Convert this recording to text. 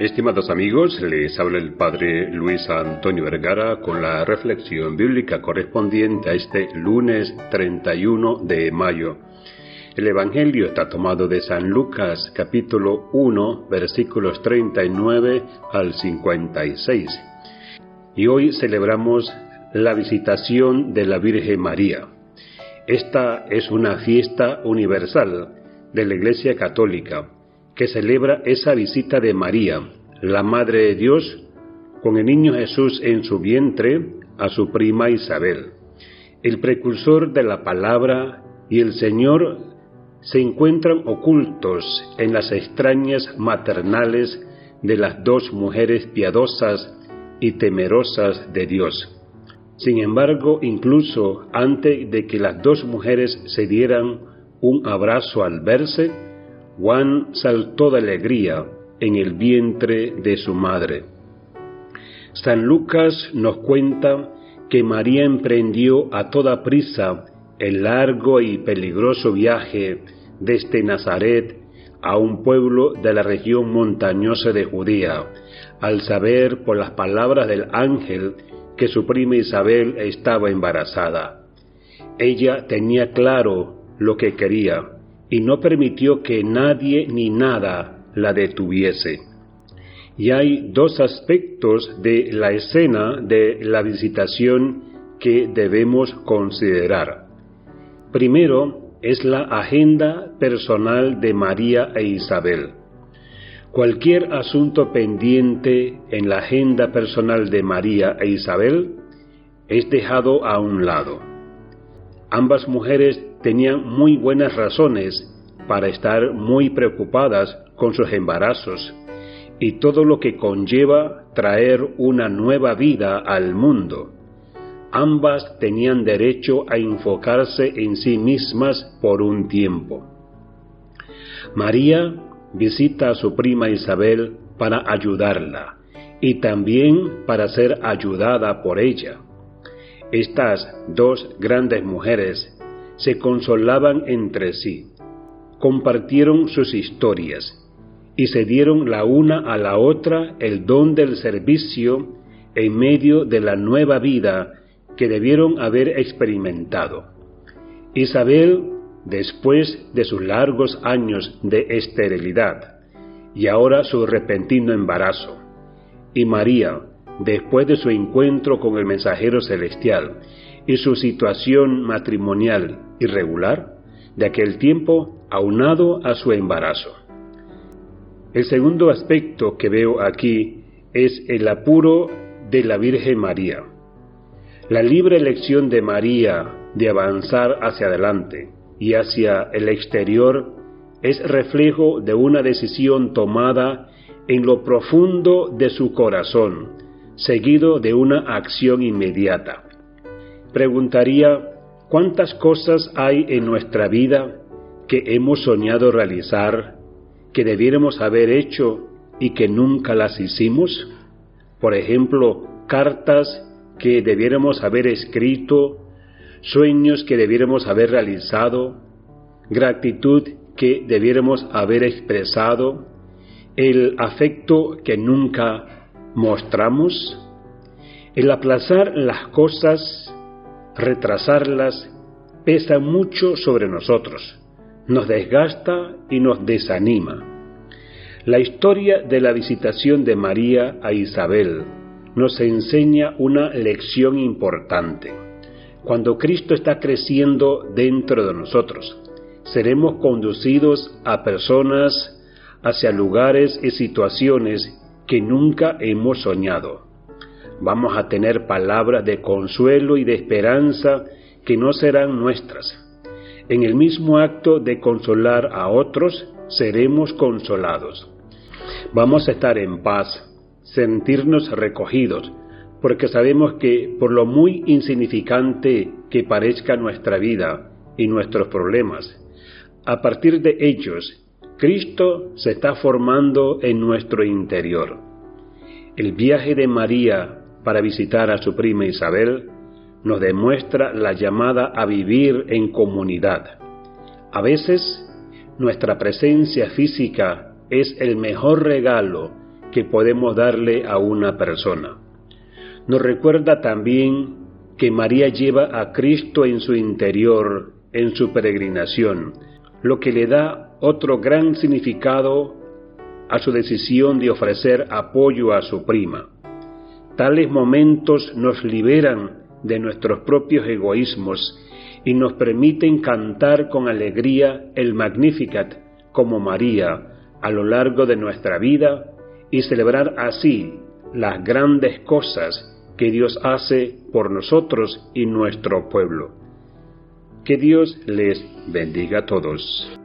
Estimados amigos, les habla el Padre Luis Antonio Vergara con la reflexión bíblica correspondiente a este lunes 31 de mayo. El Evangelio está tomado de San Lucas capítulo 1 versículos 39 al 56. Y hoy celebramos la visitación de la Virgen María. Esta es una fiesta universal de la Iglesia Católica que celebra esa visita de María, la Madre de Dios, con el niño Jesús en su vientre, a su prima Isabel. El precursor de la palabra y el Señor se encuentran ocultos en las extrañas maternales de las dos mujeres piadosas y temerosas de Dios. Sin embargo, incluso antes de que las dos mujeres se dieran un abrazo al verse, Juan saltó de alegría en el vientre de su madre. San Lucas nos cuenta que María emprendió a toda prisa el largo y peligroso viaje desde Nazaret a un pueblo de la región montañosa de Judea, al saber por las palabras del ángel que su prima Isabel estaba embarazada. Ella tenía claro lo que quería, y no permitió que nadie ni nada la detuviese. Y hay dos aspectos de la escena de la visitación que debemos considerar. Primero es la agenda personal de María e Isabel. Cualquier asunto pendiente en la agenda personal de María e Isabel es dejado a un lado. Ambas mujeres tenían muy buenas razones para estar muy preocupadas con sus embarazos y todo lo que conlleva traer una nueva vida al mundo. Ambas tenían derecho a enfocarse en sí mismas por un tiempo. María visita a su prima Isabel para ayudarla y también para ser ayudada por ella. Estas dos grandes mujeres se consolaban entre sí, compartieron sus historias y se dieron la una a la otra el don del servicio en medio de la nueva vida que debieron haber experimentado. Isabel, después de sus largos años de esterilidad y ahora su repentino embarazo, y María, después de su encuentro con el mensajero celestial y su situación matrimonial irregular de aquel tiempo aunado a su embarazo. El segundo aspecto que veo aquí es el apuro de la Virgen María. La libre elección de María de avanzar hacia adelante y hacia el exterior es reflejo de una decisión tomada en lo profundo de su corazón, seguido de una acción inmediata preguntaría cuántas cosas hay en nuestra vida que hemos soñado realizar, que debiéramos haber hecho y que nunca las hicimos. Por ejemplo, cartas que debiéramos haber escrito, sueños que debiéramos haber realizado, gratitud que debiéramos haber expresado, el afecto que nunca mostramos, el aplazar las cosas retrasarlas pesa mucho sobre nosotros, nos desgasta y nos desanima. La historia de la visitación de María a Isabel nos enseña una lección importante. Cuando Cristo está creciendo dentro de nosotros, seremos conducidos a personas, hacia lugares y situaciones que nunca hemos soñado vamos a tener palabras de consuelo y de esperanza que no serán nuestras. En el mismo acto de consolar a otros, seremos consolados. Vamos a estar en paz, sentirnos recogidos, porque sabemos que por lo muy insignificante que parezca nuestra vida y nuestros problemas, a partir de ellos, Cristo se está formando en nuestro interior. El viaje de María para visitar a su prima Isabel, nos demuestra la llamada a vivir en comunidad. A veces, nuestra presencia física es el mejor regalo que podemos darle a una persona. Nos recuerda también que María lleva a Cristo en su interior, en su peregrinación, lo que le da otro gran significado a su decisión de ofrecer apoyo a su prima. Tales momentos nos liberan de nuestros propios egoísmos y nos permiten cantar con alegría el Magnificat como María a lo largo de nuestra vida y celebrar así las grandes cosas que Dios hace por nosotros y nuestro pueblo. Que Dios les bendiga a todos.